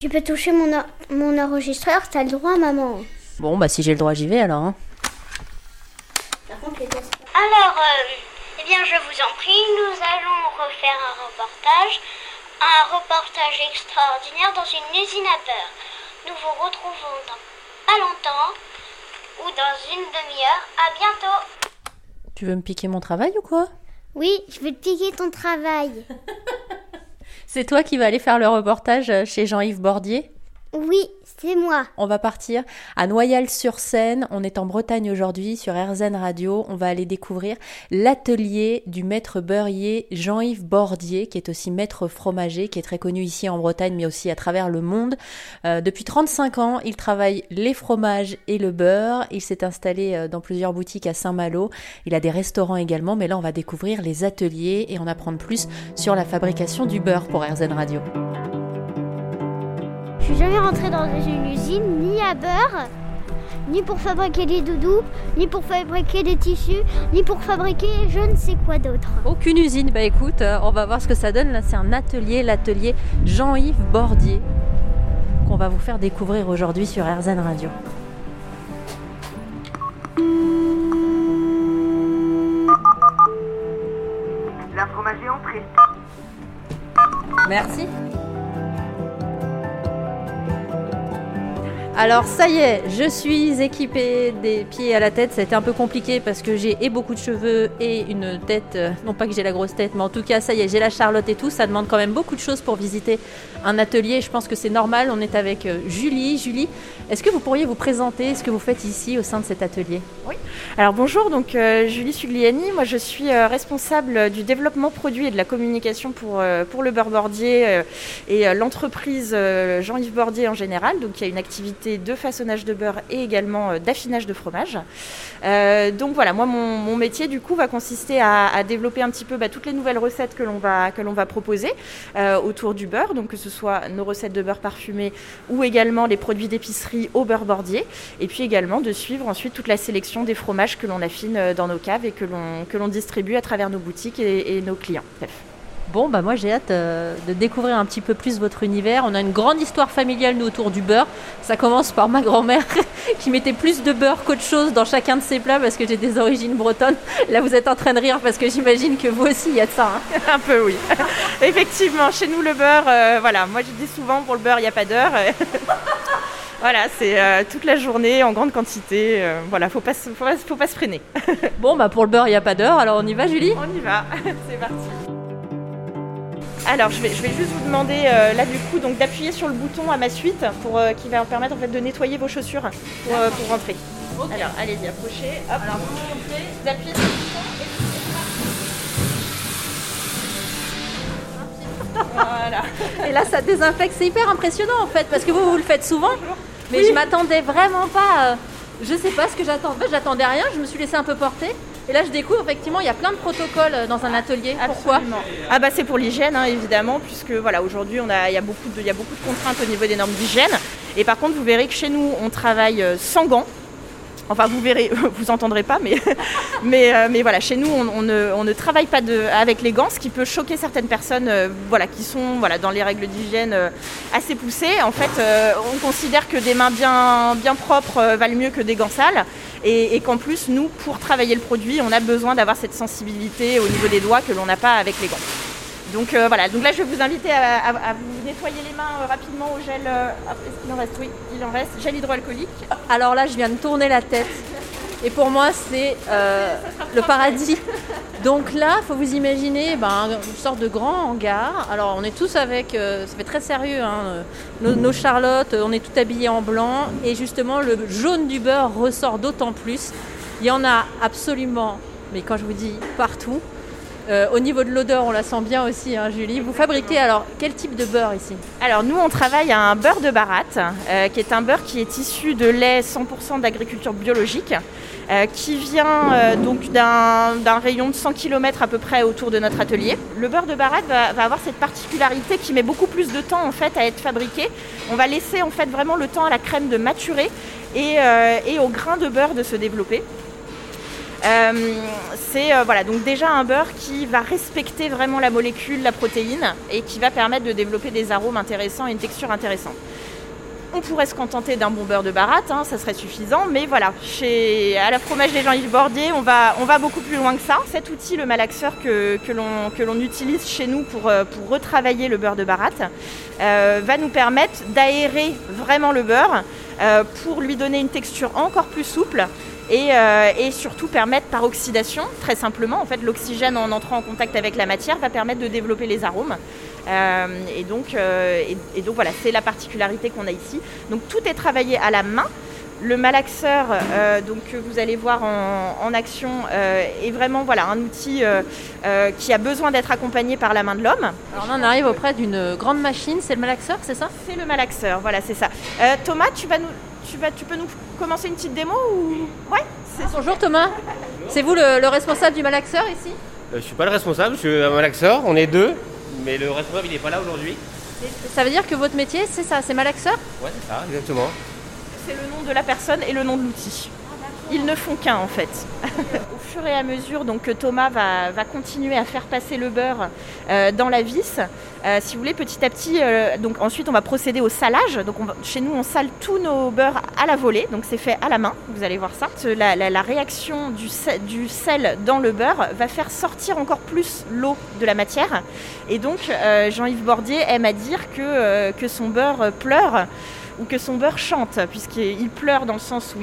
Tu peux toucher mon, or- mon enregistreur, t'as le droit, maman. Bon, bah si j'ai le droit, j'y vais alors. hein. Alors, euh, eh bien, je vous en prie, nous allons refaire un reportage. Un reportage extraordinaire dans une usine à beurre. Nous vous retrouvons dans pas longtemps ou dans une demi-heure. À bientôt. Tu veux me piquer mon travail ou quoi? Oui, je vais te piquer ton travail. C'est toi qui vas aller faire le reportage euh, chez Jean-Yves Bordier? Oui, c'est moi. On va partir à Noyal-sur-Seine. On est en Bretagne aujourd'hui sur RZN Radio. On va aller découvrir l'atelier du maître beurrier Jean-Yves Bordier, qui est aussi maître fromager, qui est très connu ici en Bretagne, mais aussi à travers le monde. Euh, depuis 35 ans, il travaille les fromages et le beurre. Il s'est installé euh, dans plusieurs boutiques à Saint-Malo. Il a des restaurants également, mais là, on va découvrir les ateliers et en apprendre plus sur la fabrication du beurre pour RZN Radio. Je suis jamais rentrée dans une usine, ni à beurre, ni pour fabriquer des doudous, ni pour fabriquer des tissus, ni pour fabriquer je ne sais quoi d'autre. Aucune usine, bah écoute, euh, on va voir ce que ça donne. Là, c'est un atelier, l'atelier Jean-Yves Bordier, qu'on va vous faire découvrir aujourd'hui sur RZN Radio. La fromager entrée. Merci. Alors ça y est, je suis équipée des pieds à la tête. Ça a été un peu compliqué parce que j'ai et beaucoup de cheveux et une tête. euh, non pas que j'ai la grosse tête, mais en tout cas ça y est, j'ai la Charlotte et tout. Ça demande quand même beaucoup de choses pour visiter un atelier. Je pense que c'est normal. On est avec euh, Julie. Julie, est-ce que vous pourriez vous présenter ce que vous faites ici au sein de cet atelier? Alors bonjour, donc euh, Julie Sugliani, moi je suis responsable du développement produit et de la communication pour, pour le beurre Bordier et l'entreprise Jean-Yves Bordier en général. Donc il y a une activité de façonnage de beurre et également euh, d'affinage de fromage. Euh, donc voilà, moi mon, métier du coup va consister à, développer un petit peu bah, toutes les nouvelles recettes que l'on va, proposer euh, autour du beurre, donc que ce soit nos recettes de beurre parfumé ou également les produits d'épicerie au beurre Bordier et puis également de suivre ensuite toute la sélection des fromages que l'on affine dans nos caves et que l'on distribue à travers nos boutiques et, nos clients. Bon, bah moi j'ai hâte euh, de découvrir un petit peu plus votre univers. On a une grande histoire familiale nous autour du beurre. Ça commence par ma grand-mère qui mettait plus de beurre qu'autre chose dans chacun de ses plats parce que j'ai des origines bretonnes. Là vous êtes en train de rire parce que j'imagine que vous aussi il y a de ça. hein. Un peu oui. Effectivement, chez nous le beurre, euh, voilà, moi je dis souvent pour le beurre il n'y a pas d'heure. voilà, c'est euh, toute la journée en grande quantité. euh, voilà, faut pas, faut pas, faut pas se freiner. Bon, bah pour le beurre il n'y a pas d'heure. Alors on y va Julie? On y va, c'est parti. Alors, je vais, je vais juste vous demander euh, là du coup donc d'appuyer sur le bouton à ma suite pour euh, qui va vous permettre en fait de nettoyer vos chaussures pour, euh, pour rentrer. Alors, allez-y, approchez. Hop. Alors, vous montez, vous appuyez sur le bouton et voilà. Et là ça désinfecte. C'est hyper impressionnant en fait parce que vous vous le faites souvent. Mais je m'attendais vraiment pas. je sais pas ce que j'attendais. En fait, j'attendais rien. Je me suis laissée un peu porter. Et là je découvre effectivement il y a plein de protocoles euh, dans un atelier. Pourquoi Absolument. Ah bah c'est pour l'hygiène hein, évidemment puisque voilà aujourd'hui on a il y a beaucoup de il y a beaucoup de contraintes au niveau des normes d'hygiène et par contre vous verrez que chez nous on travaille euh, sans gants. Enfin vous verrez vous entendrez pas euh, mais voilà chez nous on, ne, travaille pas avec les gants ce qui peut choquer certaines personnes euh, voilà qui sont voilà dans les règles d'hygiène euh, assez poussées. En fait on considère que des mains bien propres valent mieux que des gants sales et qu'en plus nous pour travailler le produit on a besoin d'avoir cette sensibilité au niveau des doigts que l'on n'a pas avec les gants. Donc euh, voilà, donc là je vais vous inviter à, vous nettoyer les mains euh, rapidement au gel. euh, Est-ce qu'il en reste? Oui, il en reste. Gel hydroalcoolique. Alors là, je viens de tourner la tête. Et pour moi, c'est euh, le paradis. Donc là, faut vous imaginer ben, une sorte de grand hangar. Alors, on est tous avec, ça fait très sérieux, hein, nos, nos charlottes, on est tout habillés en blanc. Et justement, le jaune du beurre ressort d'autant plus. Il y en a absolument, mais quand je vous dis partout. Euh, au niveau de l'odeur, on la sent bien aussi, hein, Julie. Vous fabriquez alors quel type de beurre ici Alors nous on travaille à un beurre de baratte, euh, qui est un beurre qui est issu de lait 100% d'agriculture biologique, euh, qui vient euh, donc d'un rayon de 100 km à peu près autour de notre atelier. Le beurre de baratte va, avoir cette particularité qui met beaucoup plus de temps en fait à être fabriqué. On va laisser en fait vraiment le temps à la crème de maturer et, et au grain de beurre de se développer. C'est voilà, donc déjà un beurre qui va respecter vraiment la molécule, la protéine, et qui va permettre de développer des arômes intéressants et une texture intéressante. On pourrait se contenter d'un bon beurre de baratte, hein, ça serait suffisant, mais voilà, chez, à la fromage des Jean-Yves Bordier, on va, on va beaucoup plus loin que ça. Cet outil, le malaxeur que, l'on utilise chez nous pour, euh, pour retravailler le beurre de baratte, euh, va nous permettre d'aérer vraiment le beurre euh, pour lui donner une texture encore plus souple et, et, surtout permettre par oxydation, très simplement, en fait l'oxygène en entrant en contact avec la matière va permettre de développer les arômes. Euh, et, donc, euh, et, donc voilà, c'est la particularité qu'on a ici. Donc tout est travaillé à la main. Le malaxeur, euh, donc, que vous allez voir en, action, est vraiment voilà, un outil qui a besoin d'être accompagné par la main de l'homme. Alors là, on arrive auprès d'une grande machine, c'est le malaxeur, c'est ça? C'est le malaxeur, voilà, c'est ça. Thomas, tu, vas nous, tu, vas, tu peux nous commencer une petite démo ou... Ouais Bonjour Thomas, c'est vous le, le, responsable du malaxeur ici? Je ne suis pas le responsable, je suis un malaxeur, on est deux mais le responsable il n'est pas là aujourd'hui. Ça veut dire que votre métier c'est ça, c'est malaxeur? Ouais c'est ça, exactement. C'est le nom de la personne et le nom de l'outil. Ils ne font qu'un en fait. Au fur et à mesure donc, que Thomas va, continuer à faire passer le beurre euh, dans la vis, euh, si vous voulez, petit à petit, euh, donc ensuite on va procéder au salage. Donc chez nous on sale tous nos beurres à la volée, donc c'est fait à la main, vous allez voir ça. La, réaction du sel, du sel, dans le beurre va faire sortir encore plus l'eau de la matière. Et donc Jean-Yves Bordier aime à dire que, que son beurre pleure ou que son beurre chante, puisqu'il pleure dans le sens où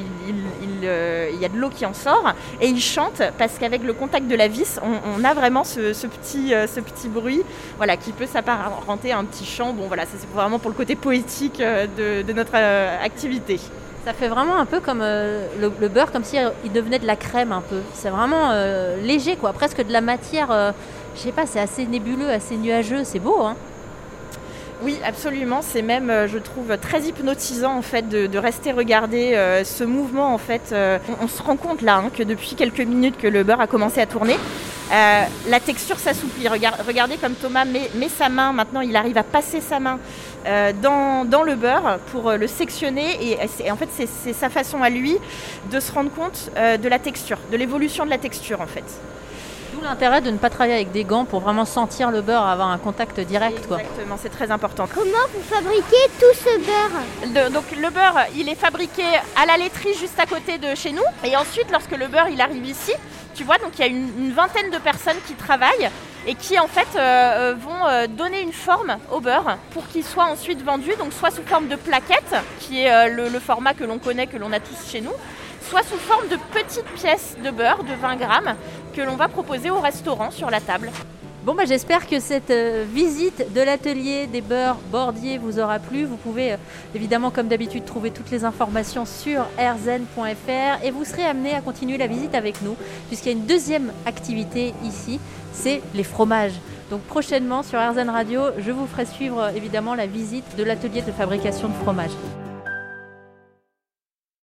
euh, il, y a de l'eau qui en sort, et il chante parce qu'avec le contact de la vis, on, a vraiment ce, petit, euh, ce petit bruit voilà, qui peut s'apparenter à un petit chant. Bon voilà, c'est vraiment pour le côté poétique euh, de, notre activité. Ça fait vraiment un peu comme le, beurre, comme si il devenait de la crème un peu. C'est vraiment léger, quoi, presque de la matière. je sais pas, c'est assez nébuleux, assez nuageux, c'est beau, hein oui, absolument. C'est même, euh, je trouve, très hypnotisant en fait de, rester regarder euh, ce mouvement. En fait, euh, on, se rend compte là hein, que depuis quelques minutes que le beurre a commencé à tourner, la texture s'assouplit. regardez comme Thomas met, sa main. Maintenant, il arrive à passer sa main dans, le beurre pour le sectionner. Et, en fait, c'est sa façon à lui de se rendre compte de la texture, de l'évolution de la texture en fait l'intérêt de ne pas travailler avec des gants pour vraiment sentir le beurre, avoir un contact direct. Exactement, c'est très important. Comment vous fabriquez tout ce beurre Donc le beurre, il est fabriqué à la laiterie juste à côté de chez nous. Et ensuite, lorsque le beurre il arrive ici, tu vois, donc il y a une, vingtaine de personnes qui travaillent et qui en fait euh, euh, vont euh, donner une forme au beurre pour qu'il soit ensuite vendu, donc soit sous forme de plaquette, qui est le format que l'on connaît, que l'on a tous chez nous, soit sous forme de petites pièces de beurre de 20 grammes que l'on va proposer au restaurant sur la table. Bon, bah, j'espère que cette euh, visite de l'atelier des beurres bordiers vous aura plu. Vous pouvez euh, évidemment, comme d'habitude, trouver toutes les informations sur rzen.fr et vous serez amené à continuer la visite avec nous, puisqu'il y a une deuxième activité ici, c'est les fromages. Donc prochainement sur RZN Radio, je vous ferai suivre évidemment la visite de l'atelier de fabrication de fromage.